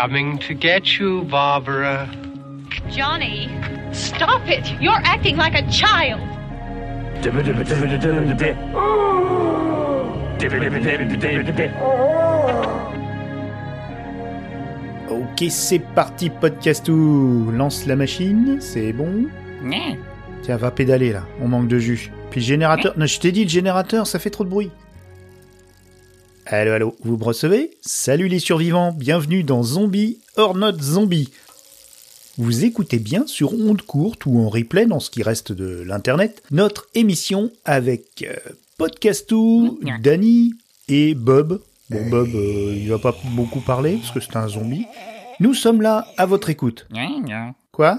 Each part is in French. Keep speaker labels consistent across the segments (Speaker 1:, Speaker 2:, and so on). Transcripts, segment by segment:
Speaker 1: Coming to get you, Barbara.
Speaker 2: Johnny, stop it! You're acting like a child.
Speaker 3: Ok, c'est parti, podcastou. Lance la machine, c'est bon. Tiens, va pédaler là, on manque de jus. Puis le générateur. Non, je t'ai dit, le générateur, ça fait trop de bruit. Allô, allô, vous me recevez? Salut les survivants, bienvenue dans Zombie or Not Zombie. Vous écoutez bien sur onde courte ou en replay dans ce qui reste de l'internet notre émission avec euh, Podcastou, Danny et Bob. Bon, Bob, euh, il va pas beaucoup parler parce que c'est un zombie. Nous sommes là à votre écoute. Quoi?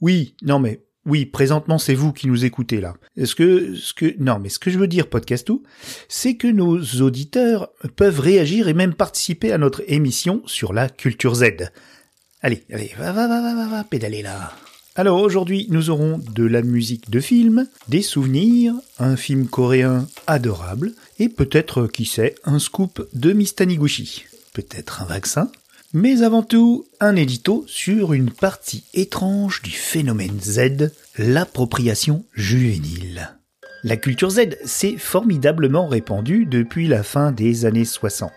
Speaker 3: Oui, non mais oui, présentement c'est vous qui nous écoutez là. Est-ce que ce que non mais ce que je veux dire podcastou, c'est que nos auditeurs peuvent réagir et même participer à notre émission sur la culture Z. Allez, allez, va va va va va, va pédaler là. Alors aujourd'hui, nous aurons de la musique de film, des souvenirs, un film coréen adorable et peut-être qui sait, un scoop de Miss Taniguchi. Peut-être un vaccin mais avant tout, un édito sur une partie étrange du phénomène Z, l'appropriation juvénile. La culture Z s'est formidablement répandue depuis la fin des années 60.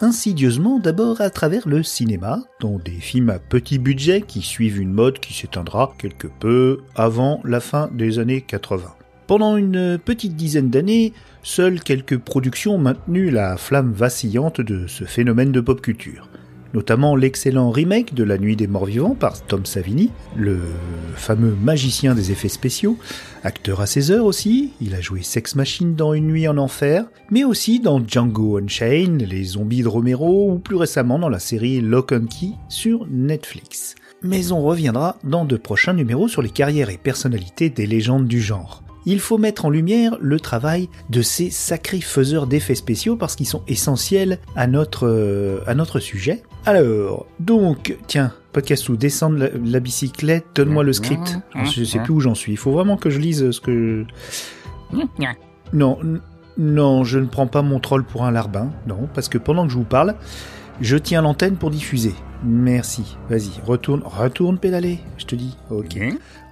Speaker 3: Insidieusement d'abord à travers le cinéma, dont des films à petit budget qui suivent une mode qui s'éteindra quelque peu avant la fin des années 80. Pendant une petite dizaine d'années, seules quelques productions ont maintenu la flamme vacillante de ce phénomène de pop culture notamment l'excellent remake de La Nuit des Morts Vivants par Tom Savini, le fameux magicien des effets spéciaux, acteur à ses heures aussi, il a joué Sex Machine dans Une Nuit en Enfer, mais aussi dans Django Unchained, Les Zombies de Romero, ou plus récemment dans la série Lock and Key sur Netflix. Mais on reviendra dans de prochains numéros sur les carrières et personnalités des légendes du genre il faut mettre en lumière le travail de ces sacrés faiseurs d'effets spéciaux parce qu'ils sont essentiels à notre, euh, à notre sujet. Alors, donc, tiens, podcast ou descendre la, la bicyclette, donne-moi le script. Je sais plus où j'en suis. Il faut vraiment que je lise ce que... Non, n- non, je ne prends pas mon troll pour un larbin. Non, parce que pendant que je vous parle, je tiens l'antenne pour diffuser. Merci. Vas-y, retourne, retourne pédaler, je te dis. Ok.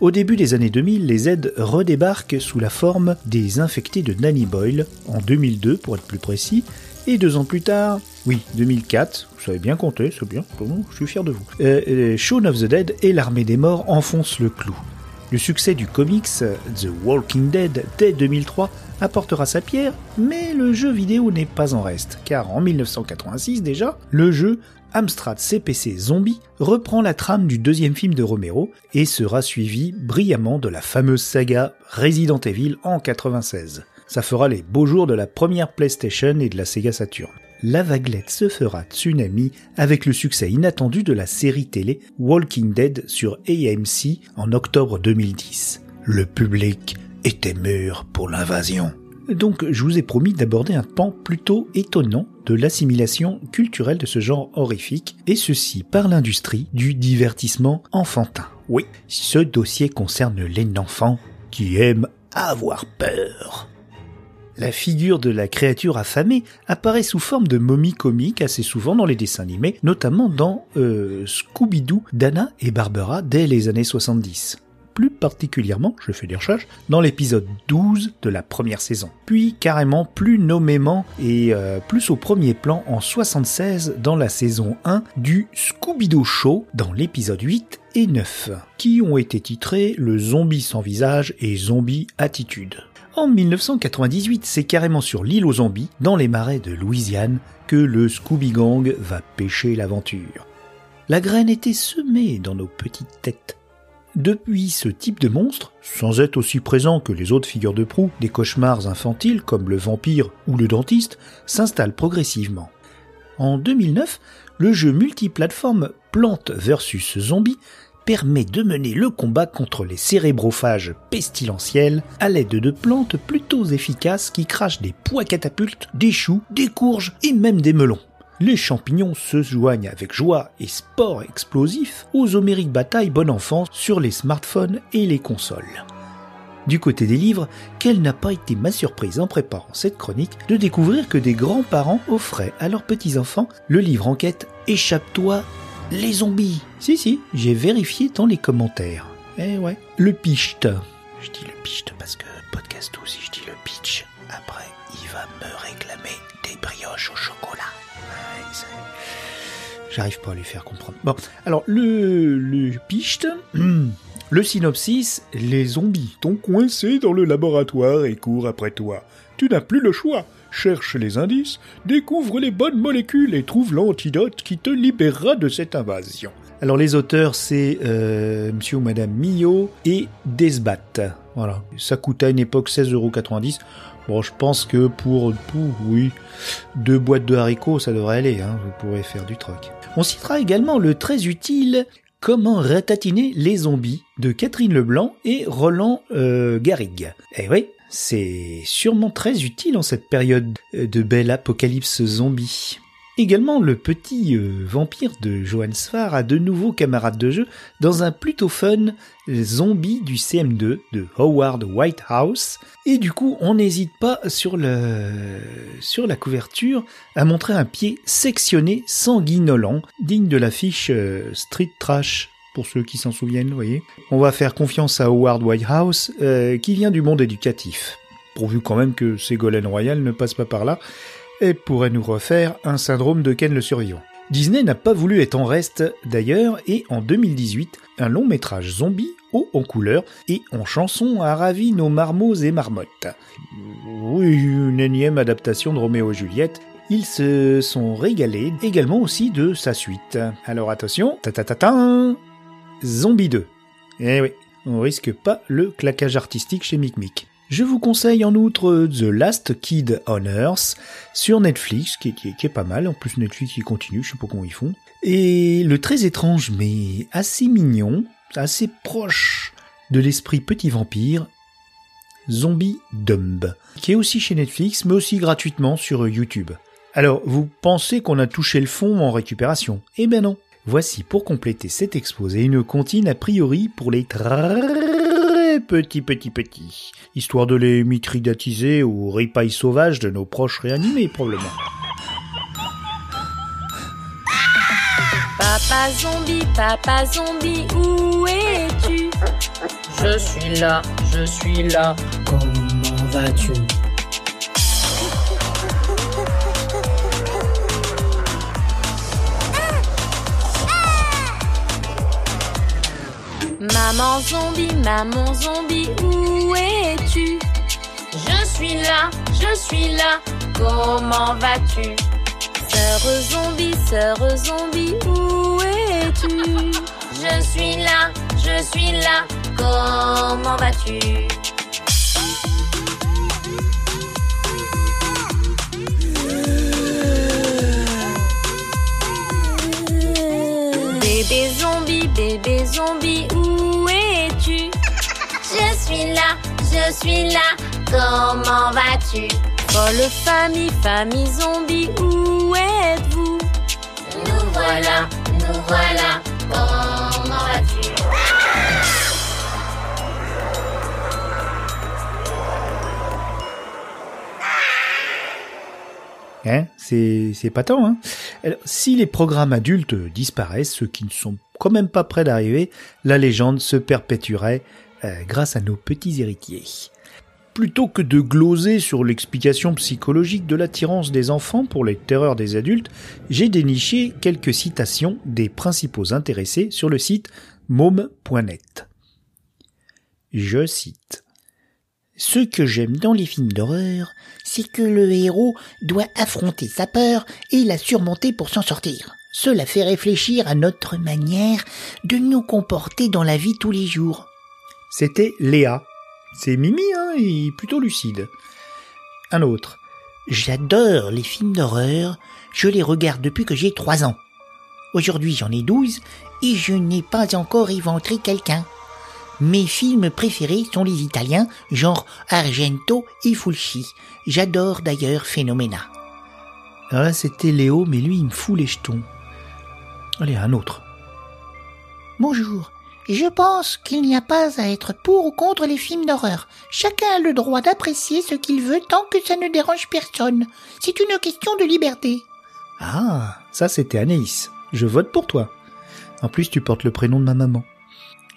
Speaker 3: Au début des années 2000, les Z redébarquent sous la forme des infectés de Nanny Boyle, en 2002 pour être plus précis, et deux ans plus tard, oui, 2004, vous savez bien compter, c'est bien, je suis fier de vous. Euh, euh, Shaun of the Dead et l'Armée des Morts enfoncent le clou. Le succès du comics The Walking Dead dès 2003 apportera sa pierre, mais le jeu vidéo n'est pas en reste, car en 1986 déjà, le jeu Amstrad CPC Zombie reprend la trame du deuxième film de Romero et sera suivi brillamment de la fameuse saga Resident Evil en 96. Ça fera les beaux jours de la première PlayStation et de la Sega Saturn. La vaguelette se fera tsunami avec le succès inattendu de la série télé Walking Dead sur AMC en octobre 2010. Le public était mûr pour l'invasion. Donc je vous ai promis d'aborder un pan plutôt étonnant de l'assimilation culturelle de ce genre horrifique, et ceci par l'industrie du divertissement enfantin. Oui, ce dossier concerne les enfants qui aiment avoir peur. La figure de la créature affamée apparaît sous forme de momie comique assez souvent dans les dessins animés, notamment dans euh, Scooby-Doo, Dana et Barbara dès les années 70 plus particulièrement, je fais des recherches, dans l'épisode 12 de la première saison. Puis carrément plus nommément et euh, plus au premier plan en 76 dans la saison 1 du Scooby-Doo Show dans l'épisode 8 et 9, qui ont été titrés Le zombie sans visage et Zombie Attitude. En 1998, c'est carrément sur l'île aux zombies, dans les marais de Louisiane, que le Scooby Gang va pêcher l'aventure. La graine était semée dans nos petites têtes. Depuis, ce type de monstre, sans être aussi présent que les autres figures de proue des cauchemars infantiles comme le vampire ou le dentiste, s'installe progressivement. En 2009, le jeu multiplateforme Plante vs Zombie permet de mener le combat contre les cérébrophages pestilentiels à l'aide de plantes plutôt efficaces qui crachent des pois catapultes, des choux, des courges et même des melons. Les champignons se joignent avec joie et sport explosif aux homériques batailles bon enfant sur les smartphones et les consoles. Du côté des livres, quelle n'a pas été ma surprise en préparant cette chronique de découvrir que des grands-parents offraient à leurs petits-enfants le livre enquête Échappe-toi les zombies. Si, si, j'ai vérifié dans les commentaires. Eh ouais, le picht. Je dis le picht parce que podcast aussi, je dis le pitch. Après, il va me réclamer des brioches au chocolat. J'arrive pas à lui faire comprendre. Bon, alors le, le hmm, le synopsis, les zombies t'ont coincé dans le laboratoire et courent après toi. Tu n'as plus le choix. Cherche les indices, découvre les bonnes molécules et trouve l'antidote qui te libérera de cette invasion. Alors les auteurs, c'est euh, Monsieur ou Madame Millot et Desbat. Voilà, ça coûtait à une époque 16,90€. Bon, je pense que pour, pour, oui, deux boîtes de haricots, ça devrait aller. Hein, vous pourrez faire du troc. On citera également le très utile Comment ratatiner les zombies de Catherine Leblanc et Roland euh, Garrigue. Eh oui, c'est sûrement très utile en cette période de belle apocalypse zombie. Également, le petit euh, vampire de Johan Sfar a de nouveaux camarades de jeu dans un plutôt fun zombie du CM2 de Howard Whitehouse. Et du coup, on n'hésite pas sur, le, sur la couverture à montrer un pied sectionné sanguinolent, digne de l'affiche euh, Street Trash pour ceux qui s'en souviennent, vous voyez. On va faire confiance à Howard Whitehouse, euh, qui vient du monde éducatif. Pourvu quand même que Ségolène Royal ne passe pas par là, et pourrait nous refaire un syndrome de Ken le survivant. Disney n'a pas voulu être en reste d'ailleurs, et en 2018, un long métrage zombie, haut en couleur et en chanson, a ravi nos marmots et marmottes. Oui, une énième adaptation de Roméo et Juliette, ils se sont régalés également aussi de sa suite. Alors attention, ta ta ta ta Zombie 2. Eh oui, on risque pas le claquage artistique chez Mic Je vous conseille en outre The Last Kid on Earth sur Netflix, qui est, qui qui pas mal. En plus, Netflix, il continue, je sais pas comment ils font. Et le très étrange, mais assez mignon, assez proche de l'esprit petit vampire, Zombie Dumb, qui est aussi chez Netflix, mais aussi gratuitement sur YouTube. Alors, vous pensez qu'on a touché le fond en récupération? Eh ben non. Voici pour compléter cet exposé une comptine a priori pour les petits petits petits, histoire de les mitridatiser aux ripailles sauvages de nos proches réanimés probablement.
Speaker 4: Papa zombie, papa zombie, où es-tu?
Speaker 5: Je suis là, je suis là. Comment vas-tu?
Speaker 4: Maman zombie, maman zombie, où es-tu? Je suis là, je suis là, comment vas-tu? Sœur zombie, sœur zombie, où es-tu? Je suis là, je suis là, comment vas-tu? Bébé zombie, bébé zombie, où suis là, je suis là, comment vas-tu? Folle famille, famille zombie, où êtes-vous? Nous voilà, nous voilà, comment vas-tu?
Speaker 3: Hein? C'est c'est pas tant, hein. Alors, Si les programmes adultes disparaissent, ceux qui ne sont quand même pas près d'arriver, la légende se perpétuerait grâce à nos petits héritiers. Plutôt que de gloser sur l'explication psychologique de l'attirance des enfants pour les terreurs des adultes, j'ai déniché quelques citations des principaux intéressés sur le site mom.net. Je cite. Ce que j'aime dans les films d'horreur, c'est que le héros doit affronter sa peur et la surmonter pour s'en sortir. Cela fait réfléchir à notre manière de nous comporter dans la vie tous les jours. C'était Léa. C'est Mimi, hein, et plutôt lucide. Un autre. J'adore les films d'horreur. Je les regarde depuis que j'ai trois ans.
Speaker 6: Aujourd'hui, j'en ai 12 et je n'ai pas encore éventré quelqu'un. Mes films préférés sont les italiens, genre Argento et Fulci. J'adore d'ailleurs Phenomena.
Speaker 3: Là, c'était Léo, mais lui, il me fout les jetons. Allez, un autre.
Speaker 6: Bonjour. Je pense qu'il n'y a pas à être pour ou contre les films d'horreur. Chacun a le droit d'apprécier ce qu'il veut tant que ça ne dérange personne. C'est une question de liberté.
Speaker 3: Ah, ça c'était Anaïs. Je vote pour toi. En plus, tu portes le prénom de ma maman.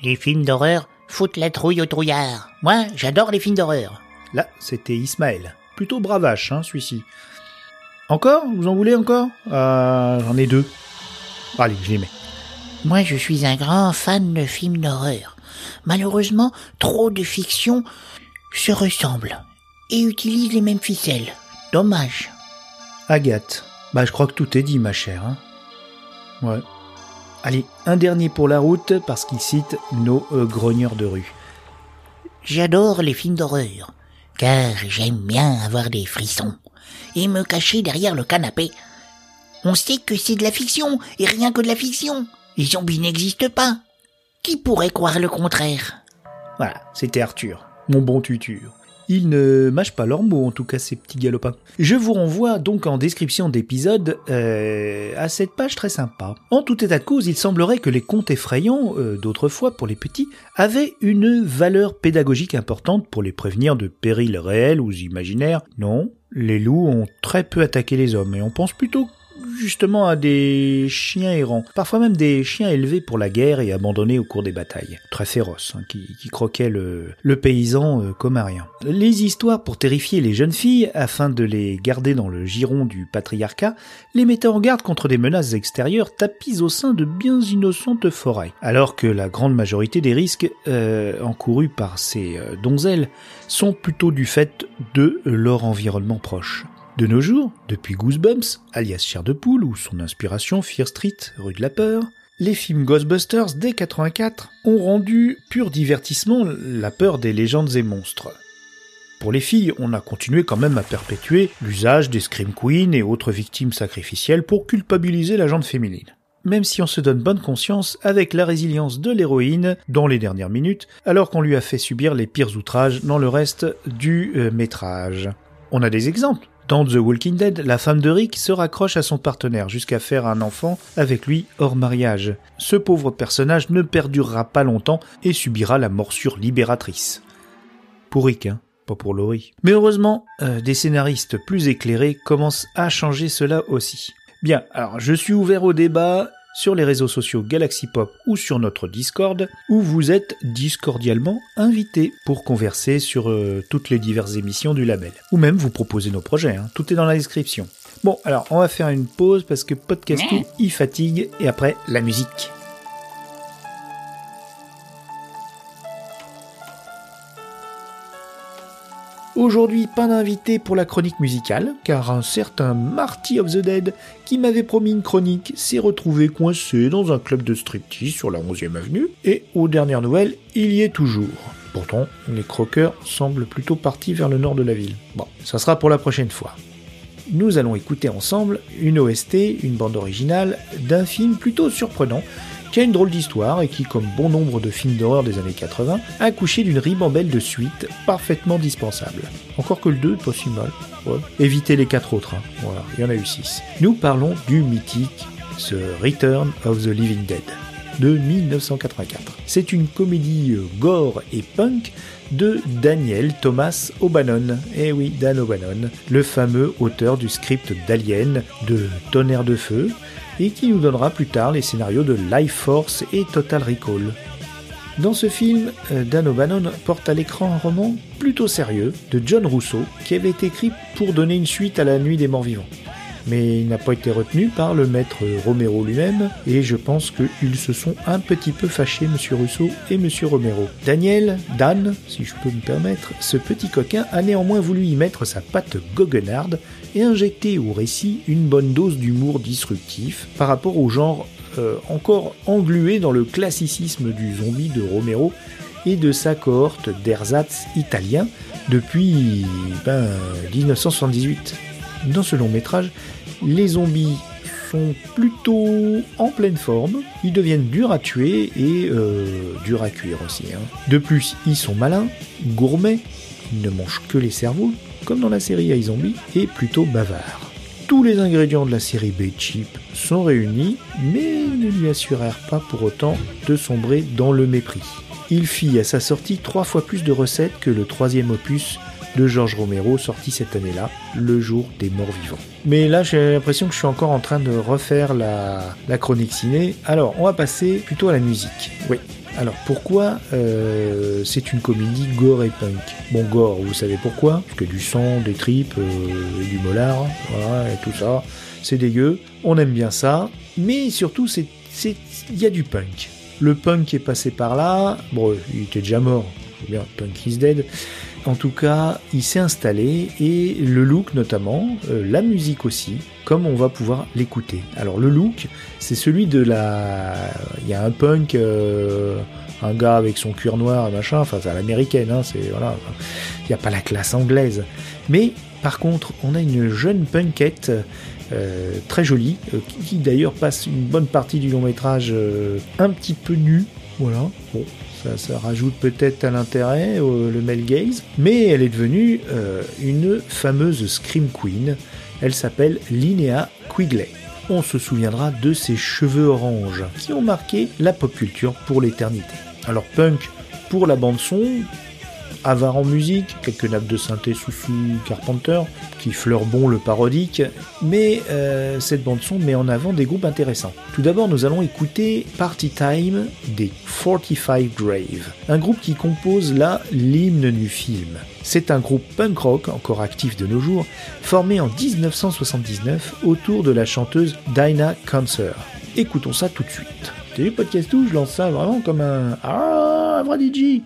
Speaker 6: Les films d'horreur foutent la trouille au trouillard. Moi, j'adore les films d'horreur.
Speaker 3: Là, c'était Ismaël. Plutôt bravache, hein, celui-ci. Encore? Vous en voulez encore? Euh, J'en ai deux. Allez, je les mets.
Speaker 6: Moi, je suis un grand fan de films d'horreur. Malheureusement, trop de fiction se ressemblent et utilisent les mêmes ficelles. Dommage.
Speaker 3: Agathe. Bah, je crois que tout est dit, ma chère. Hein ouais. Allez, un dernier pour la route parce qu'il cite nos euh, grogneurs de rue.
Speaker 6: J'adore les films d'horreur, car j'aime bien avoir des frissons et me cacher derrière le canapé. On sait que c'est de la fiction et rien que de la fiction. Les zombies n'existent pas. Qui pourrait croire le contraire?
Speaker 3: Voilà, c'était Arthur, mon bon tutur. Ils ne mâchent pas leurs mots, en tout cas, ces petits galopins. Je vous renvoie donc en description d'épisode euh, à cette page très sympa. En tout état de cause, il semblerait que les contes effrayants, euh, d'autrefois pour les petits, avaient une valeur pédagogique importante pour les prévenir de périls réels ou imaginaires. Non, les loups ont très peu attaqué les hommes, et on pense plutôt justement à des chiens errants, parfois même des chiens élevés pour la guerre et abandonnés au cours des batailles, très féroces, hein, qui, croquaient le, paysan euh, comme un rien. Les histoires pour terrifier les jeunes filles, afin de les garder dans le giron du patriarcat, les mettaient en garde contre des menaces extérieures tapies au sein de bien innocentes forêts, alors que la grande majorité des risques euh, encourus par ces euh, donzelles sont plutôt du fait de leur environnement proche. De nos jours, depuis Goosebumps, alias Chair de Poule, ou son inspiration Fear Street, rue de la Peur, les films Ghostbusters dès 84 ont rendu pur divertissement la peur des légendes et monstres. Pour les filles, on a continué quand même à perpétuer l'usage des Scream Queens et autres victimes sacrificielles pour culpabiliser la jante féminine. Même si on se donne bonne conscience avec la résilience de l'héroïne dans les dernières minutes, alors qu'on lui a fait subir les pires outrages dans le reste du euh, métrage. On a des exemples. Dans The Walking Dead, la femme de Rick se raccroche à son partenaire jusqu'à faire un enfant avec lui hors mariage. Ce pauvre personnage ne perdurera pas longtemps et subira la morsure libératrice. Pour Rick, hein, pas pour Laurie. Mais heureusement, euh, des scénaristes plus éclairés commencent à changer cela aussi. Bien, alors je suis ouvert au débat sur les réseaux sociaux Galaxy Pop ou sur notre Discord, où vous êtes discordialement invités pour converser sur euh, toutes les diverses émissions du label. Ou même vous proposer nos projets, hein. tout est dans la description. Bon, alors on va faire une pause parce que podcast il fatigue, et après la musique. Aujourd'hui, pas d'invité pour la chronique musicale, car un certain Marty of the Dead, qui m'avait promis une chronique, s'est retrouvé coincé dans un club de striptease sur la 11e avenue, et aux dernières nouvelles, il y est toujours. Pourtant, les croqueurs semblent plutôt partis vers le nord de la ville. Bon, ça sera pour la prochaine fois. Nous allons écouter ensemble une OST, une bande originale, d'un film plutôt surprenant, qui a une drôle d'histoire et qui, comme bon nombre de films d'horreur des années 80, a accouché d'une ribambelle de suites parfaitement dispensables. Encore que le 2, pas si mal. Évitez les quatre autres, hein. voilà, il y en a eu 6. Nous parlons du mythique The Return of the Living Dead de 1984. C'est une comédie euh, gore et punk de Daniel Thomas O'Bannon. Eh oui, Dan O'Bannon, le fameux auteur du script d'Alien, de Tonnerre de Feu, et qui nous donnera plus tard les scénarios de Life Force et Total Recall. Dans ce film, euh, Dan O'Bannon porte à l'écran un roman plutôt sérieux de John Rousseau qui avait été écrit pour donner une suite à La Nuit des Morts Vivants mais il n'a pas été retenu par le maître Romero lui-même, et je pense qu'ils se sont un petit peu fâchés, Monsieur Rousseau et Monsieur Romero. Daniel, Dan, si je peux me permettre, ce petit coquin a néanmoins voulu y mettre sa patte goguenarde et injecter au récit une bonne dose d'humour disruptif par rapport au genre euh, encore englué dans le classicisme du zombie de Romero et de sa cohorte d'ersatz italien depuis ben, 1978. Dans ce long métrage, les zombies sont plutôt en pleine forme. Ils deviennent durs à tuer et euh, durs à cuire aussi. hein. De plus, ils sont malins, gourmets, ils ne mangent que les cerveaux, comme dans la série iZombie, et plutôt bavards. Tous les ingrédients de la série B-Chip sont réunis, mais ne lui assurèrent pas pour autant de sombrer dans le mépris. Il fit à sa sortie trois fois plus de recettes que le troisième opus de George Romero sorti cette année-là, Le jour des morts vivants. Mais là j'ai l'impression que je suis encore en train de refaire la, la chronique ciné. Alors on va passer plutôt à la musique. Oui. Alors pourquoi euh, c'est une comédie gore et punk? Bon gore, vous savez pourquoi? Parce que du sang, des tripes, euh, et du molar, voilà, et tout ça, c'est dégueu. On aime bien ça, mais surtout c'est il y a du punk. Le punk est passé par là. Bon, il était déjà mort. Bien, punk is dead. En tout cas, il s'est installé et le look notamment, euh, la musique aussi, comme on va pouvoir l'écouter. Alors le look, c'est celui de la... Il y a un punk, euh, un gars avec son cuir noir, machin, enfin c'est à l'américaine, hein, c'est... Voilà, il n'y a pas la classe anglaise. Mais par contre, on a une jeune punkette euh, très jolie, qui, d'ailleurs passe une bonne partie du long métrage un petit peu nue. Voilà, bon, ça, rajoute peut-être à l'intérêt le male gaze, mais elle est devenue euh, une fameuse Scream Queen. Elle s'appelle Linnea Quigley. On se souviendra de ses cheveux oranges qui ont marqué la pop culture pour l'éternité. Alors punk pour la bande son, avare en musique, quelques nappes de synthé sous sous Carpenter, qui fleurent bon le parodique, mais euh, cette bande son met en avant des groupes intéressants. Tout d'abord, nous allons écouter Party Time des 45 Grave, un groupe qui compose là l'hymne du film. C'est un groupe punk rock, encore actif de nos jours, formé en 1979 autour de la chanteuse Dinah Cancer. Écoutons ça tout de suite. T'as vu podcast je lance ça vraiment comme un ah un vrai DJ.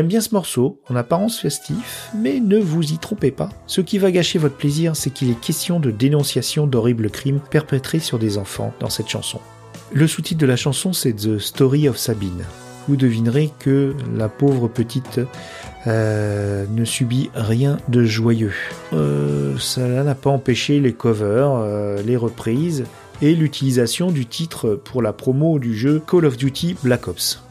Speaker 3: J'aime bien ce morceau, en apparence festif, mais ne vous y trompez pas. Ce qui va gâcher votre plaisir, c'est qu'il est question de dénonciation d'horribles crimes perpétrés sur des enfants dans cette chanson. Le sous-titre de la chanson, c'est The Story of Sabine. Vous devinerez que la pauvre petite euh, ne subit rien de joyeux. Euh, cela n'a pas empêché les covers, euh, les reprises et l'utilisation du titre pour la promo du jeu Call of Duty Black Ops.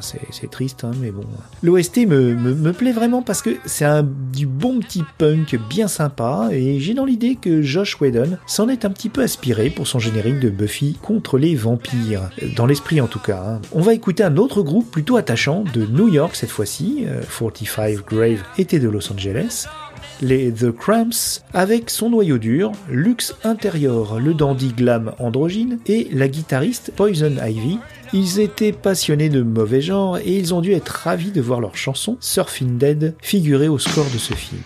Speaker 3: C'est triste, hein, mais bon. L'OST me, me, me plaît vraiment parce que c'est du bon petit punk bien sympa et j'ai dans l'idée que Josh Whedon s'en est un petit peu aspiré pour son générique de Buffy contre les vampires. Dans l'esprit en tout cas. hein. On va écouter un autre groupe plutôt attachant de New York cette fois-ci. euh, 45 Grave était de Los Angeles les The Cramps, avec son noyau dur, Lux Interior, le dandy glam androgyne, et la guitariste Poison Ivy. Ils étaient passionnés de mauvais genre et ils ont dû être ravis de voir leur chanson Surfing Dead figurer au score de ce film.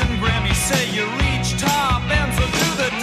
Speaker 7: And Grammys say you reach top, and so do the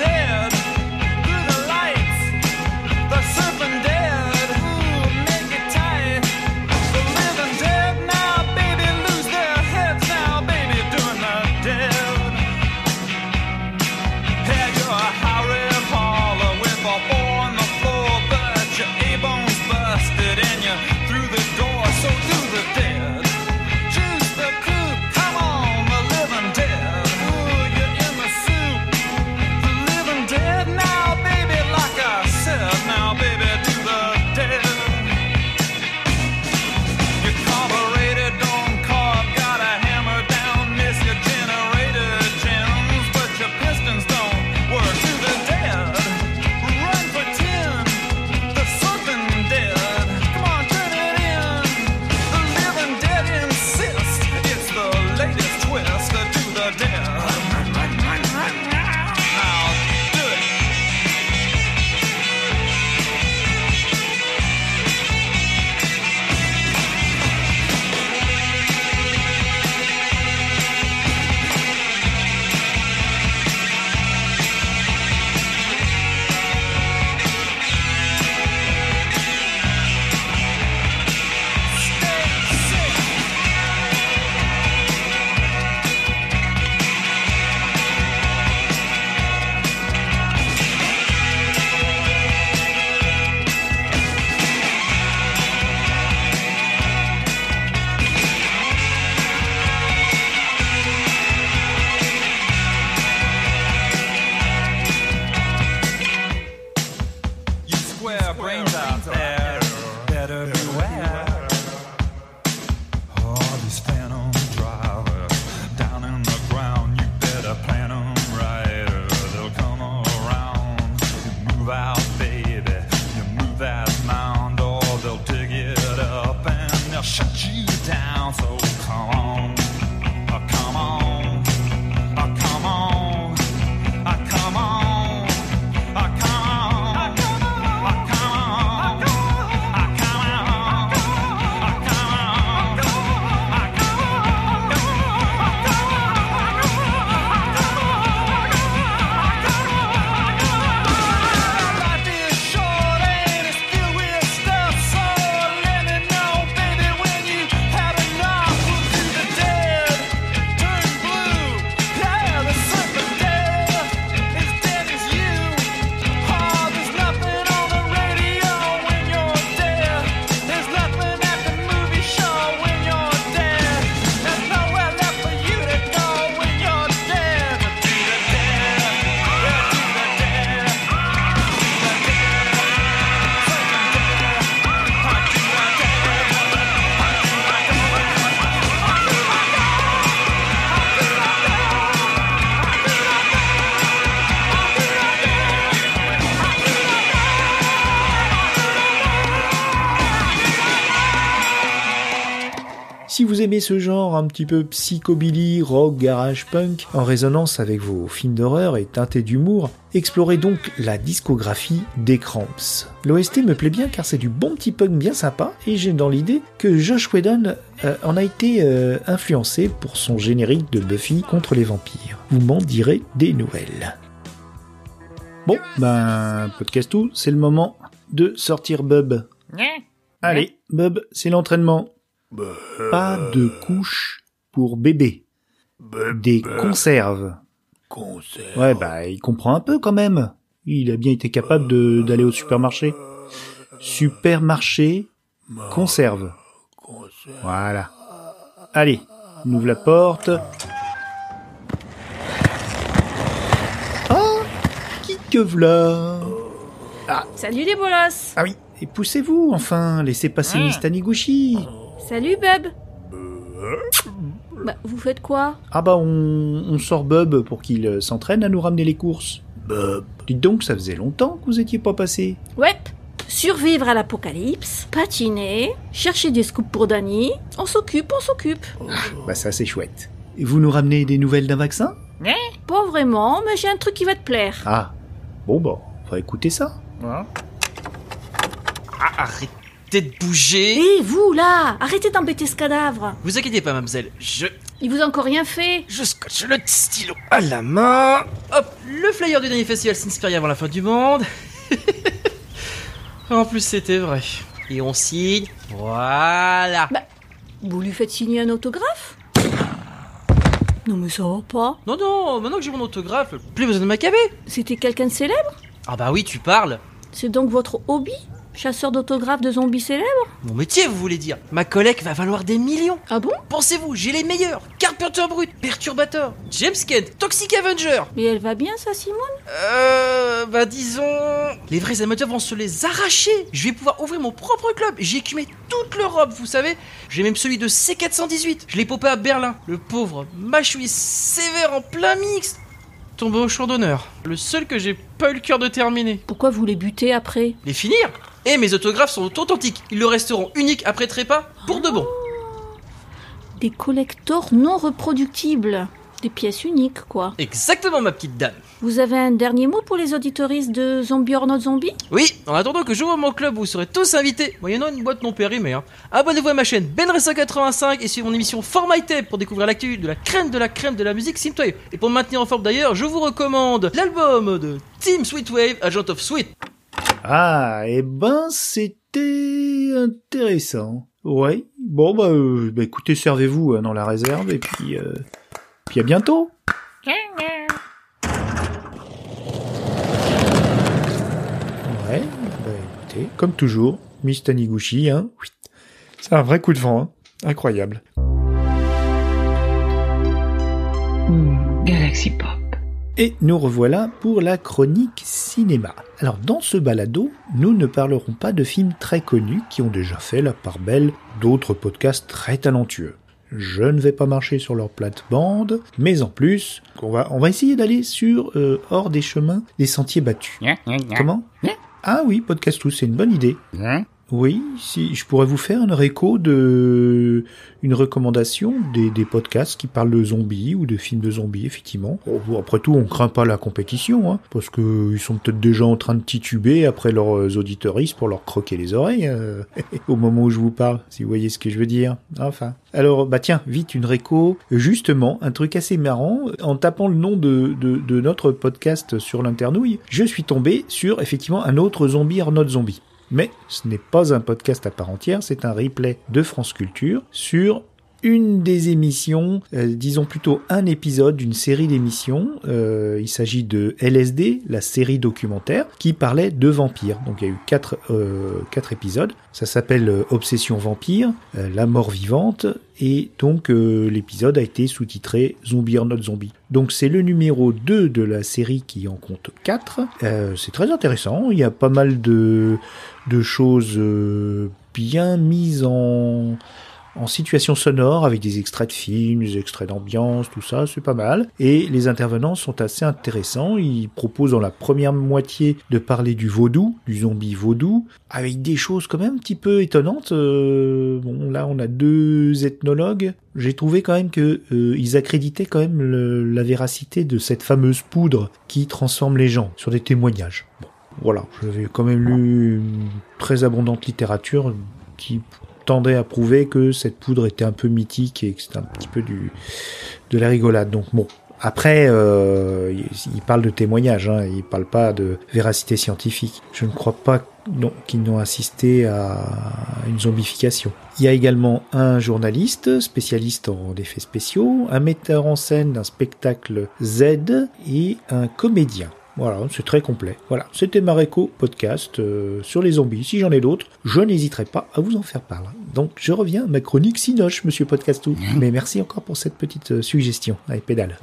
Speaker 3: aimez ce genre un petit peu psychobilly, rock, garage, punk, en résonance avec vos films d'horreur et teintés d'humour, explorez donc la discographie des Cramps. L'OST me plaît bien car c'est du bon petit punk bien sympa et j'ai dans l'idée que Josh Whedon euh, en a été euh, influencé pour son générique de Buffy contre les vampires. Vous m'en direz des nouvelles. Bon, ben, podcast tout, c'est le moment de sortir Bub. Allez, Bub, c'est l'entraînement. Pas de couches pour bébé. Des conserves. Ouais, bah, il comprend un peu quand même. Il a bien été capable de- d'aller au supermarché. Supermarché, conserve. Voilà. Allez, on ouvre la porte. Ah, qui que v'là
Speaker 8: Salut les bolos
Speaker 3: Ah oui, et poussez-vous, enfin, laissez passer Miss Taniguchi.
Speaker 8: Salut Bub Bah, vous faites quoi?
Speaker 3: Ah bah, on, on sort Bub pour qu'il euh, s'entraîne à nous ramener les courses. Bub. Dites donc, ça faisait longtemps que vous étiez pas passé.
Speaker 8: Ouais Survivre à l'apocalypse, patiner, chercher des scoops pour Danny, on s'occupe, on s'occupe.
Speaker 3: Bah ça, c'est chouette. Et vous nous ramenez des nouvelles d'un vaccin?
Speaker 8: Pas vraiment, mais j'ai un truc qui va te plaire.
Speaker 3: Ah, bon bah, on va écouter ça.
Speaker 9: Ah, arrêtez de bouger
Speaker 8: Hé, vous là Arrêtez d'embêter ce cadavre
Speaker 9: Vous inquiétez pas, mademoiselle. Je,
Speaker 8: Il vous a encore rien fait
Speaker 9: je scotche le stylo à la main. Hop, le flyer du dernier festival s'inspire avant la fin du monde. en plus, c'était vrai. Et on signe. Voilà.
Speaker 8: Vous lui faites signer un autographe? Non mais ça va pas.
Speaker 9: Non, non, maintenant que j'ai mon autographe, plus besoin de m'accaber.
Speaker 8: C'était quelqu'un de célèbre?
Speaker 9: Ah bah oui, tu parles.
Speaker 8: C'est donc votre hobby? Chasseur d'autographes de zombies célèbres
Speaker 9: Mon métier, vous voulez dire. Ma collecte va valoir des millions.
Speaker 8: Ah bon?
Speaker 9: Pensez-vous, j'ai les meilleurs. Carpenter Brut, Perturbator, James Kent, Toxic Avenger.
Speaker 8: Mais elle va bien ça Simone?
Speaker 9: Euh, bah disons... Les vrais amateurs vont se les arracher. Je vais pouvoir ouvrir mon propre club. J'ai écumé toute l'Europe, vous savez. J'ai même celui de C418. Je l'ai popé à Berlin. Le pauvre mâchouille sévère en plein mix. Tombé au champ d'honneur. Le seul que j'ai pas eu le cœur de terminer.
Speaker 8: Pourquoi vous les butez après?
Speaker 9: Les finir? Et mes autographes sont authentiques. Ils le resteront uniques après trépas pour de bon.
Speaker 8: Des collectors non reproductibles. Des pièces uniques quoi.
Speaker 9: Exactement, ma petite dame.
Speaker 8: Vous avez un dernier mot pour les auditoristes de Zombie or Not Zombie?
Speaker 9: Oui, en attendant que j'ouvre mon club, vous serez tous invités, moyennant une boîte non périmée. Hein. Abonnez-vous à ma chaîne Benressa85 et suivez mon émission Format Tape pour découvrir l'actu de la crème de la crème de la musique synthwave. Et pour me maintenir en forme d'ailleurs, je vous recommande l'album de Team Sweetwave, Agent of Sweet.
Speaker 3: Ah, eh ben, c'était intéressant. Ouais, bon bah, euh, bah, écoutez, servez-vous euh, dans la réserve et puis, euh, puis à bientôt. Ouais, bah écoutez, comme toujours, Miss Taniguchi, hein. C'est un vrai coup de vent, hein. incroyable.
Speaker 5: Galaxy Pop.
Speaker 3: Et nous revoilà pour la chronique cinéma. Alors dans ce balado, nous ne parlerons pas de films très connus qui ont déjà fait la part belle d'autres podcasts très talentueux. Je ne vais pas marcher sur leur plate-bande, mais en plus, on va, on va essayer d'aller sur euh, hors des chemins, des sentiers battus. Comment? Ah oui, podcast tout, c'est une bonne idée. Oui, si je pourrais vous faire une réco de une recommandation des, des podcasts qui parlent de zombies ou de films de zombies, effectivement. Après tout, on craint pas la compétition, hein, parce que ils sont peut-être déjà en train de tituber après leurs auditeuristes pour leur croquer les oreilles euh, au moment où je vous parle, si vous voyez ce que je veux dire. Enfin, alors bah tiens, vite une réco. Justement, un truc assez marrant. En tapant le nom de, de, notre podcast sur l'internouille, je suis tombé sur effectivement un autre zombie not zombie. Mais ce n'est pas un podcast à part entière, c'est un replay de France Culture sur une des émissions, euh, disons plutôt un épisode d'une série d'émissions. Euh, il s'agit de LSD, la série documentaire, qui parlait de vampires. Donc il y a eu quatre, euh, quatre épisodes. Ça s'appelle euh, Obsession vampire, euh, la mort vivante, et donc euh, l'épisode a été sous-titré Zombie or not zombie. Donc c'est le numéro 2 de la série qui en compte 4. Euh, c'est très intéressant, il y a pas mal de, de choses euh, bien mises en en situation sonore avec des extraits de films, des extraits d'ambiance, tout ça, c'est pas mal. Et les intervenants sont assez intéressants. Ils proposent dans la première moitié de parler du vaudou, du zombie vaudou, avec des choses quand même un petit peu étonnantes. Euh, bon, là, on a deux ethnologues. J'ai trouvé quand même que euh, ils accréditaient quand même la véracité de cette fameuse poudre qui transforme les gens sur des témoignages. Bon, voilà, j'avais quand même lu une très abondante littérature qui tendait à prouver que cette poudre était un peu mythique et que c'était un petit peu du de la rigolade. Donc bon, après, euh, il, parle de témoignages, hein, il parle pas de véracité scientifique. Je ne crois pas qu'ils n'ont assisté à une zombification. Il y a également un journaliste spécialiste en effets spéciaux, un metteur en scène d'un spectacle Z et un comédien. Voilà, c'est très complet. Voilà, c'était Mareco podcast euh, sur les zombies. Si j'en ai d'autres, je n'hésiterai pas à vous en faire part. Donc je reviens à ma chronique Sinoche, monsieur Podcastou. Mais merci encore pour cette petite euh, suggestion. Allez, pédale.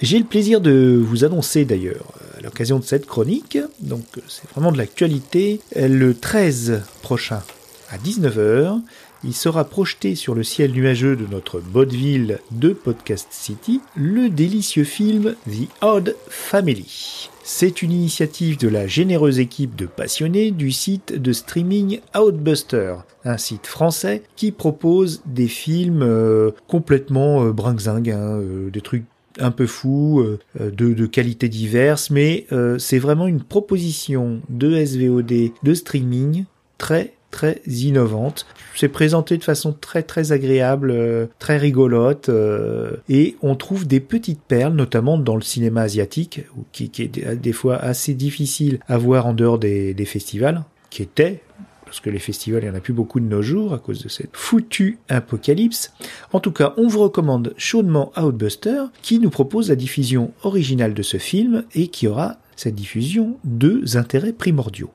Speaker 3: J'ai le plaisir de vous annoncer d'ailleurs, euh, à l'occasion de cette chronique, donc c'est vraiment de l'actualité, le 13 prochain à 19h, il sera projeté sur le ciel nuageux de notre vaudeville de Podcast City le délicieux film The Odd Family. C'est une initiative de la généreuse équipe de passionnés du site de streaming Outbuster, un site français qui propose des films euh, complètement euh, hein, euh, des trucs un peu fous, euh, de, qualité diverses, mais c'est vraiment une proposition de SVOD, de streaming très très innovante. C'est présenté de façon très très agréable, euh, très rigolote, euh, et on trouve des petites perles, notamment dans le cinéma asiatique, qui, est des- fois assez difficile à voir en dehors des, des festivals, qui était parce que les festivals, il n'y en a plus beaucoup de nos jours à cause de cette foutue apocalypse. En tout cas, on vous recommande chaudement Outbuster, qui nous propose la diffusion originale de ce film et qui aura cette diffusion deux intérêts primordiaux.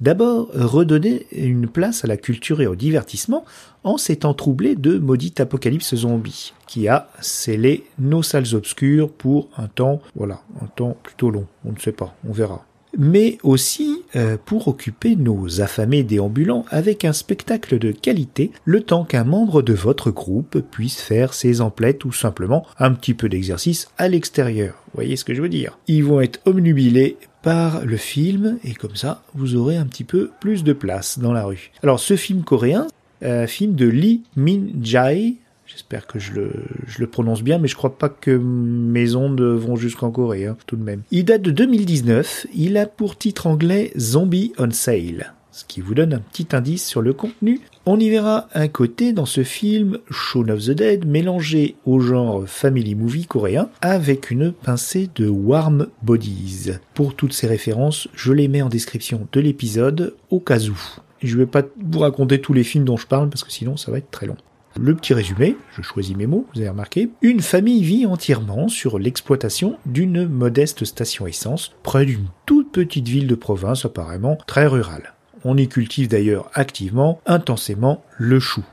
Speaker 3: D'abord, redonner une place à la culture et au divertissement en ces temps troublés de maudite apocalypse zombie, qui a scellé nos salles obscures pour un temps, voilà, un temps plutôt long, on ne sait pas, on verra mais aussi euh, pour occuper nos affamés déambulants avec un spectacle de qualité, le temps qu'un membre de votre groupe puisse faire ses emplettes ou simplement un petit peu d'exercice à l'extérieur. Voyez ce que je veux dire? Ils vont être omnubilés par le film et comme ça, vous aurez un petit peu plus de place dans la rue. Alors ce film coréen, un film de Lee Min-jae, J'espère que je le, je le prononce bien, mais je crois pas que mes ondes vont jusqu'en Corée, hein, tout de même. Il date de 2019, il a pour titre anglais Zombie on Sale, ce qui vous donne un petit indice sur le contenu. On y verra un côté dans ce film Shaun of the Dead mélangé au genre family movie coréen avec une pincée de warm bodies. Pour toutes ces références, je les mets en description de l'épisode au cas où. Je vais pas vous raconter tous les films dont je parle parce que sinon ça va être très long. Le petit résumé, je choisis mes mots, vous avez remarqué. Une famille vit entièrement sur l'exploitation d'une modeste station essence près d'une toute petite ville de province apparemment très rurale. On y cultive d'ailleurs activement, intensément, le chou.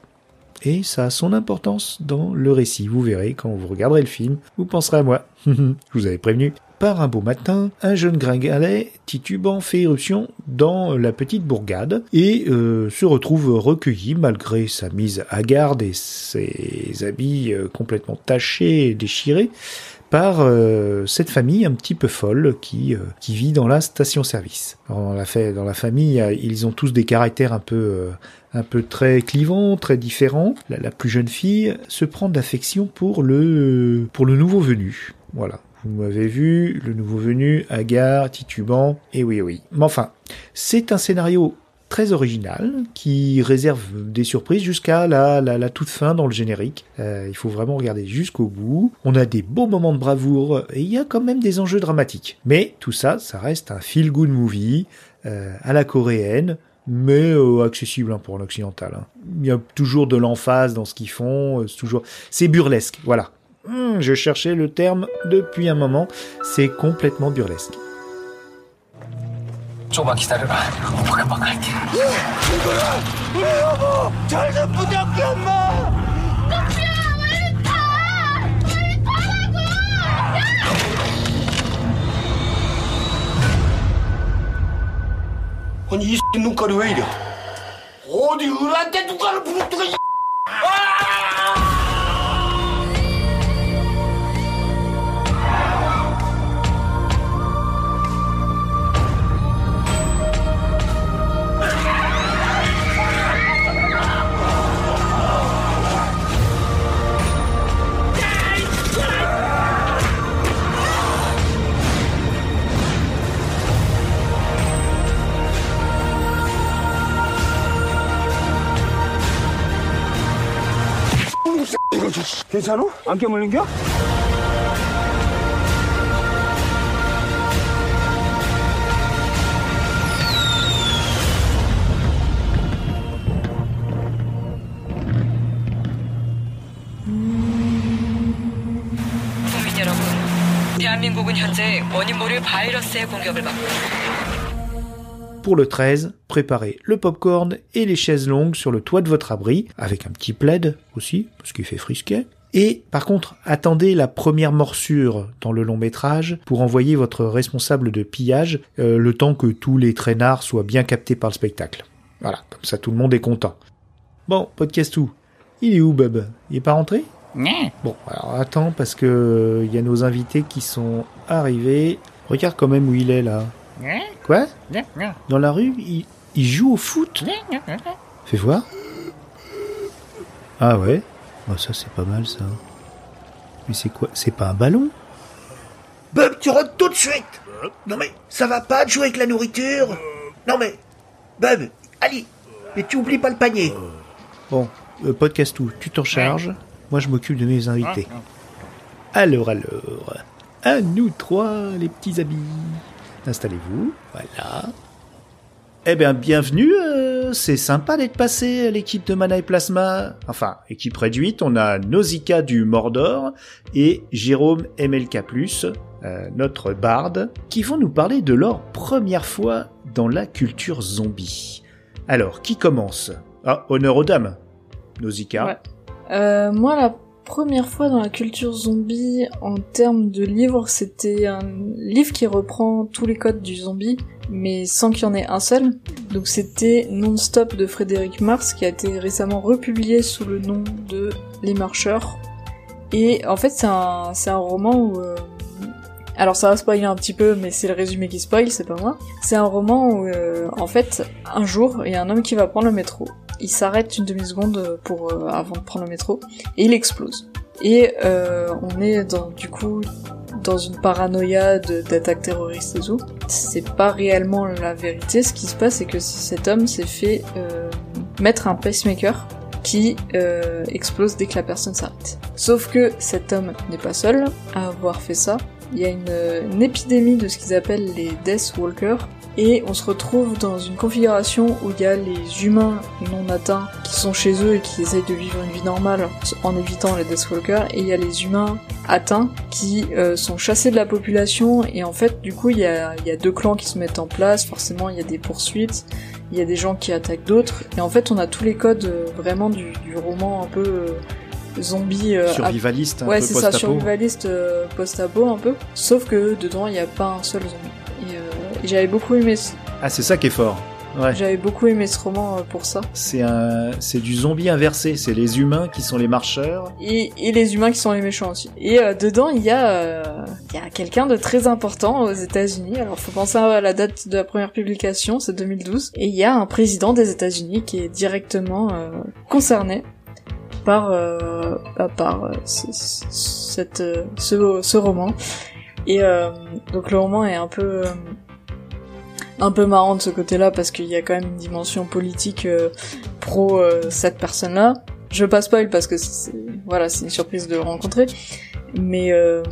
Speaker 3: Et ça a son importance dans le récit, vous verrez quand vous regarderez le film, vous penserez à moi. je vous avais prévenu. Par un beau matin, un jeune gringalet titubant fait éruption dans la petite bourgade et euh, se retrouve recueilli malgré sa mise à garde et ses habits euh, complètement tachés et déchirés par euh, cette famille un petit peu folle qui, euh, qui vit dans la station-service. Dans la, dans la famille, euh, ils ont tous des caractères un peu, un peu très clivants, très différents. La, plus jeune fille se prend d'affection pour le, pour le nouveau venu. Voilà. Vous m'avez vu, le nouveau venu, hagard, titubant, et oui, oui. Mais enfin, c'est un scénario très original qui réserve des surprises jusqu'à la, toute fin dans le générique. Euh, il faut vraiment regarder jusqu'au bout. On a des beaux moments de bravoure et il y a quand même des enjeux dramatiques. Mais tout ça, ça reste un feel-good movie euh, à la coréenne mais euh, accessible hein, pour l'occidental. hein. Il y a toujours de l'emphase dans ce qu'ils font, c'est toujours c'est burlesque, voilà. Hum, je cherchais le terme depuis un moment, c'est complètement burlesque.
Speaker 10: 조금만 기다려라. 오빠가 막 갈게.
Speaker 11: 우리 여보 잘좀 부탁해 엄마! 아니 이 눈깔이 왜 이래? 어디 을한테 누가를 부르뜨가 이
Speaker 12: 괜찮아? 안 깨물린겨?
Speaker 13: 국민 여러분, 대한민국은 현재 원인 모를 바이러스의 공격을 받고
Speaker 3: Pour le 13, préparez le popcorn et les chaises longues sur le toit de votre abri, avec un petit plaid aussi, parce qu'il fait frisquet. Et par contre, attendez la première morsure dans le long métrage pour envoyer votre responsable de pillage euh, le temps que tous les traînards soient bien captés par le spectacle. Voilà, comme ça tout le monde est content. Bon, podcast tout. Il est où Bob Il est pas rentré? Bon, alors attends parce que euh, il y a nos invités qui sont arrivés. Regarde quand même où il est là. Quoi Dans la rue, il, il joue au foot Fais voir. Ah ouais Oh, ça c'est pas mal ça. Mais c'est quoi C'est pas un ballon
Speaker 6: Bob, tu rentres tout de suite Non mais, ça va pas de jouer avec la nourriture Non mais, Bob, allez Mais tu oublies pas le panier
Speaker 3: Bon, euh, podcast tout, tu t'en charges. Moi je m'occupe de mes invités. Alors alors, à nous trois les petits amis. Installez-vous, voilà. Eh bien, bienvenue, euh, c'est sympa d'être passé à l'équipe de Mana et Plasma. Enfin, équipe réduite, on a Nausicaa du Mordor et Jérôme MLK+, euh, notre barde, qui vont nous parler de leur première fois dans la culture zombie. Alors, qui commence? Ah, honneur aux dames. Nausicaa.
Speaker 14: Ouais. Euh, moi, la première fois dans la culture zombie, en termes de livre, c'était un livre qui reprend tous les codes du zombie, mais sans qu'il y en ait un seul. Donc c'était Non-Stop de Frédéric Mars, qui a été récemment republié sous le nom de Les Marcheurs. Et en fait, c'est un, un roman où... euh, alors ça va spoiler un petit peu, mais c'est le résumé qui spoil, c'est pas moi. C'est un roman où, euh, en fait, un jour, il y a un homme qui va prendre le métro. Il s'arrête une demi-seconde pour euh, avant de prendre le métro et il explose. Et euh, on est dans, du coup dans une paranoïa de- d'attaque terroriste et tout. C'est pas réellement la vérité. Ce qui se passe, c'est que cet homme s'est fait euh, mettre un pacemaker qui euh, explose dès que la personne s'arrête. Sauf que cet homme n'est pas seul à avoir fait ça. Il y a une, une épidémie de ce qu'ils appellent les Death Walkers. Et on se retrouve dans une configuration où il y a les humains non atteints qui sont chez eux et qui essayent de vivre une vie normale en évitant les Deathwalkers, et il y a les humains atteints qui euh, sont chassés de la population, et en fait, du coup, il y a, il y a deux clans qui se mettent en place, forcément, il y a des poursuites, il y a des gens qui attaquent d'autres, et en fait, on a tous les codes euh, vraiment du, du roman un peu euh, zombie... euh,
Speaker 3: Survivaliste, un
Speaker 14: ouais, c'est ça, survivaliste euh, post-apo un peu, sauf que dedans, il n'y a pas un seul zombie. J'avais beaucoup aimé ce-
Speaker 3: Ah, c'est ça qui est fort. Ouais.
Speaker 14: j'avais beaucoup aimé ce roman euh, pour ça.
Speaker 3: C'est un, c'est du zombie inversé. C'est les humains qui sont les marcheurs.
Speaker 14: Et, et les humains qui sont les méchants aussi. Et euh, dedans, il y a, euh, il y a quelqu'un de très important aux États-Unis. Alors, faut penser à la date de la première publication, c'est 2012. Et il y a un président des États-Unis qui est directement euh, concerné par euh, bah, par euh, ce, ce- cette ce, ce roman. Et euh, donc le roman est un peu euh, un peu marrant de ce côté-là parce qu'il y a quand même une dimension politique euh, pro euh, cette personne-là. Je passe pas parce que c'est voilà, c'est une surprise de le rencontrer. Mais euh,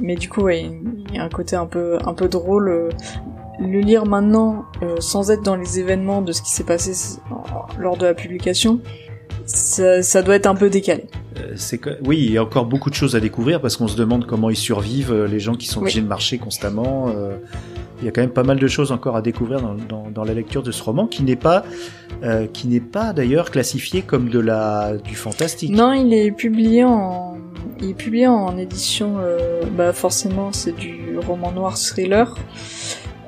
Speaker 14: mais du coup, ouais, il y a un côté un peu un peu drôle. le lire maintenant euh, sans être dans les événements de ce qui s'est passé lors de la publication, ça, ça doit être un peu décalé.
Speaker 3: Euh, C'est que, oui, il y a encore beaucoup de choses à découvrir parce qu'on se demande comment ils survivent, les gens qui sont
Speaker 14: Oui.
Speaker 3: obligés de marcher constamment. euh, il y a quand même pas mal de choses encore à découvrir dans, la lecture de ce roman, qui n'est pas, euh, qui n'est pas d'ailleurs classifié comme de la du fantastique.
Speaker 14: Non, il est publié en, il est publié en édition, euh, bah forcément c'est du roman noir thriller.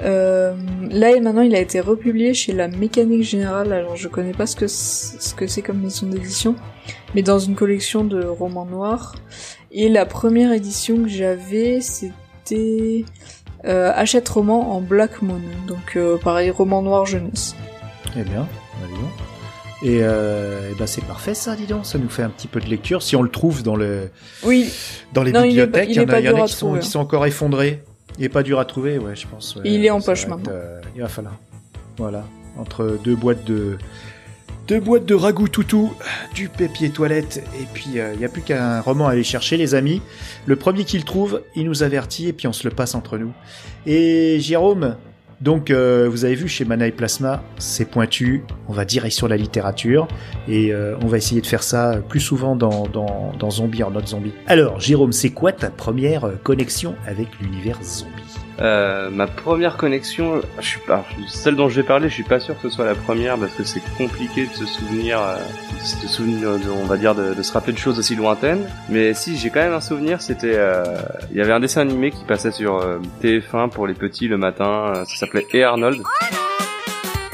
Speaker 14: Euh, là et maintenant il a été republié chez la Mécanique Générale, alors je connais pas ce que ce que c'est comme maison d'édition, mais dans une collection de romans noirs. Et la première édition que j'avais c'était euh, Achète roman en Black Moon, donc euh, pareil roman noir jeunesse.
Speaker 3: Eh bien, bah, dis donc. Et, euh, eh ben c'est parfait ça, dis donc. Ça nous fait un petit peu de lecture. Si on le trouve dans le,
Speaker 14: Oui.
Speaker 3: dans les
Speaker 14: Non, il est pas-
Speaker 3: bibliothèques,
Speaker 14: il
Speaker 3: il y en
Speaker 14: est pas
Speaker 3: a, il y en a qui, sont,
Speaker 14: trouver,
Speaker 3: qui
Speaker 14: hein.
Speaker 3: sont encore effondrés. Il est pas dur à trouver, ouais, je pense. ouais.
Speaker 14: Il est en poche maintenant.
Speaker 3: il va falloir. Voilà, entre deux boîtes de deux boîtes de ragoût toutou, du papier toilette, et puis il n'y a plus qu'un roman à aller chercher, les amis. Le premier qu'il trouve, il nous avertit, et puis on se le passe entre nous. Et Jérôme, donc euh, vous avez vu chez Mana et Plasma, c'est pointu, on va direct sur la littérature, et euh, on va essayer de faire ça plus souvent dans, dans, dans Zombie en notre zombie. Alors Jérôme, c'est quoi ta première euh, connexion avec l'univers zombie?
Speaker 12: Euh, ma première connexion, je suis pas, celle dont je vais parler, je suis pas sûr que ce soit la première parce que c'est compliqué de se souvenir, euh, de se souvenir, on va dire, de, se rappeler de choses aussi lointaines. Mais si, j'ai quand même un souvenir, c'était, euh, il y avait un dessin animé qui passait sur euh, TF1 pour les petits le matin, ça s'appelait Hey Arnold.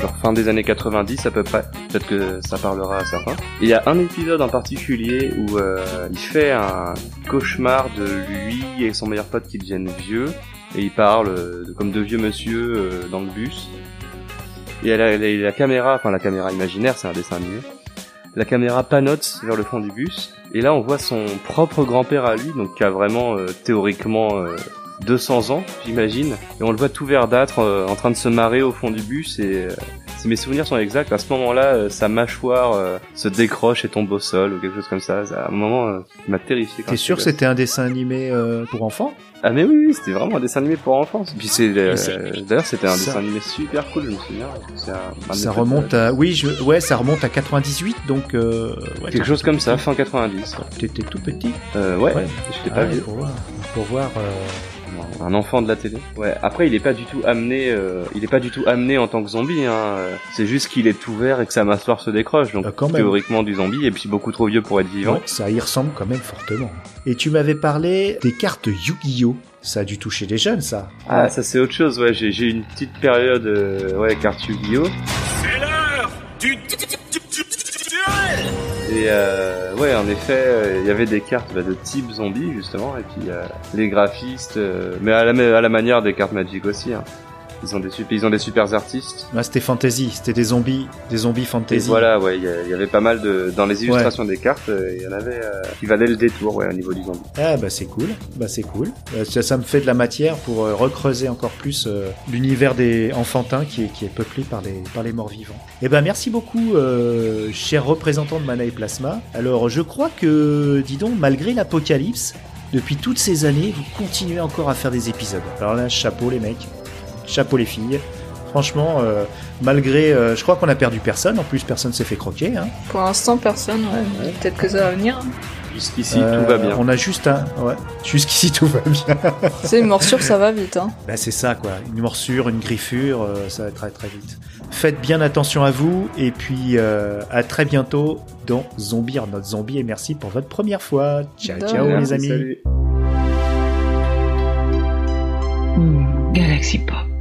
Speaker 12: Genre fin des années 90 à peu près, peut-être que ça parlera à certains. Il y a un épisode en particulier où il fait un cauchemar de lui et son meilleur pote qui deviennent vieux et il parle euh, comme deux vieux monsieur euh, dans le bus. Et la, la, la caméra, enfin la caméra imaginaire, c'est un dessin animé. La caméra panote vers le fond du bus et là on voit son propre grand-père à lui, donc qui a vraiment euh, théoriquement euh, 200 ans, j'imagine, et on le voit tout verdâtre euh, en train de se marrer au fond du bus et si mes souvenirs sont exacts, à ce moment-là, euh, sa mâchoire euh, se décroche et tombe au sol ou quelque chose comme ça. Ça, À un moment, euh, m'a terrifié.
Speaker 3: T'es sûr que c'était un dessin animé euh, pour enfants?
Speaker 12: Ah mais oui, oui, c'était vraiment un dessin animé pour enfants. Puis c'est d'ailleurs c'était un
Speaker 3: ça-
Speaker 12: dessin animé super cool, je me souviens. Un- un
Speaker 3: Ça remonte à, oui, je... ouais, ça remonte à 98, donc euh... ouais,
Speaker 12: quelque chose comme ça, fin 90.
Speaker 3: T'étais tout petit?
Speaker 12: Euh, ouais,
Speaker 3: Ouais.
Speaker 12: j'étais pas
Speaker 3: Ah
Speaker 12: vieux.
Speaker 3: pour voir, pour voir. Euh,
Speaker 12: Un enfant de la télé. Ouais. Après, il est pas du tout amené. euh, il est pas du tout amené en tant que zombie. Hein. euh, C'est juste qu'il est ouvert et que sa mâchoire se décroche. Donc
Speaker 3: Ah, quand même.
Speaker 12: théoriquement du zombie et puis beaucoup trop vieux pour être vivant.
Speaker 3: Ouais, ça y ressemble quand même fortement. Et tu m'avais parlé des cartes Yu-Gi-Oh! Ça a dû toucher les jeunes, ça.
Speaker 12: Ah, ça c'est autre chose. Ouais, j'ai une petite période. euh, ouais, carte Yu-Gi-Oh.
Speaker 11: C'est l'heure du
Speaker 12: Et euh, ouais, en effet, euh, il y avait des cartes bah, de type zombie justement, et puis euh, les graphistes, euh, mais à la, à la manière des cartes Magic aussi. Hein. Ils ont des super, ils ont des super artistes.
Speaker 3: Là, c'était fantasy, c'était des zombies, des zombies
Speaker 12: Et
Speaker 3: fantasy.
Speaker 12: voilà, ouais, il y, avait pas mal de dans les illustrations des cartes, euh, il y en avait euh, qui valaient le détour, ouais, au niveau du zombie.
Speaker 3: Ah bah c'est cool, bah c'est cool. Euh, ça, ça me fait de la matière pour euh, recreuser encore plus euh, l'univers des enfantins qui est, qui est peuplé par les, par les morts vivants. Eh ben merci beaucoup, cher représentant de Mana et Plasma. Alors je crois que, dis donc, malgré l'apocalypse, depuis toutes ces années, vous continuez encore à faire des épisodes. Alors là, chapeau les mecs, chapeau les filles. Franchement, euh, malgré, euh, je crois qu'on a perdu personne. En plus, personne s'est fait croquer. Hein.
Speaker 14: Pour l'instant, personne, ouais. Peut-être que ça va venir.
Speaker 12: Jusqu'ici,
Speaker 3: Euh,
Speaker 12: tout va bien.
Speaker 3: On a juste un, ouais, jusqu'ici tout va bien.
Speaker 14: Sais, une morsure, ça va vite, hein.
Speaker 3: Bah c'est ça quoi, une morsure, une griffure, euh, ça va très très vite. Faites bien attention à vous et puis euh, à très bientôt dans Zombie or Not Zombie et merci pour votre première fois. Ciao ciao les amis.
Speaker 12: Salut.
Speaker 13: Galaxy Pop.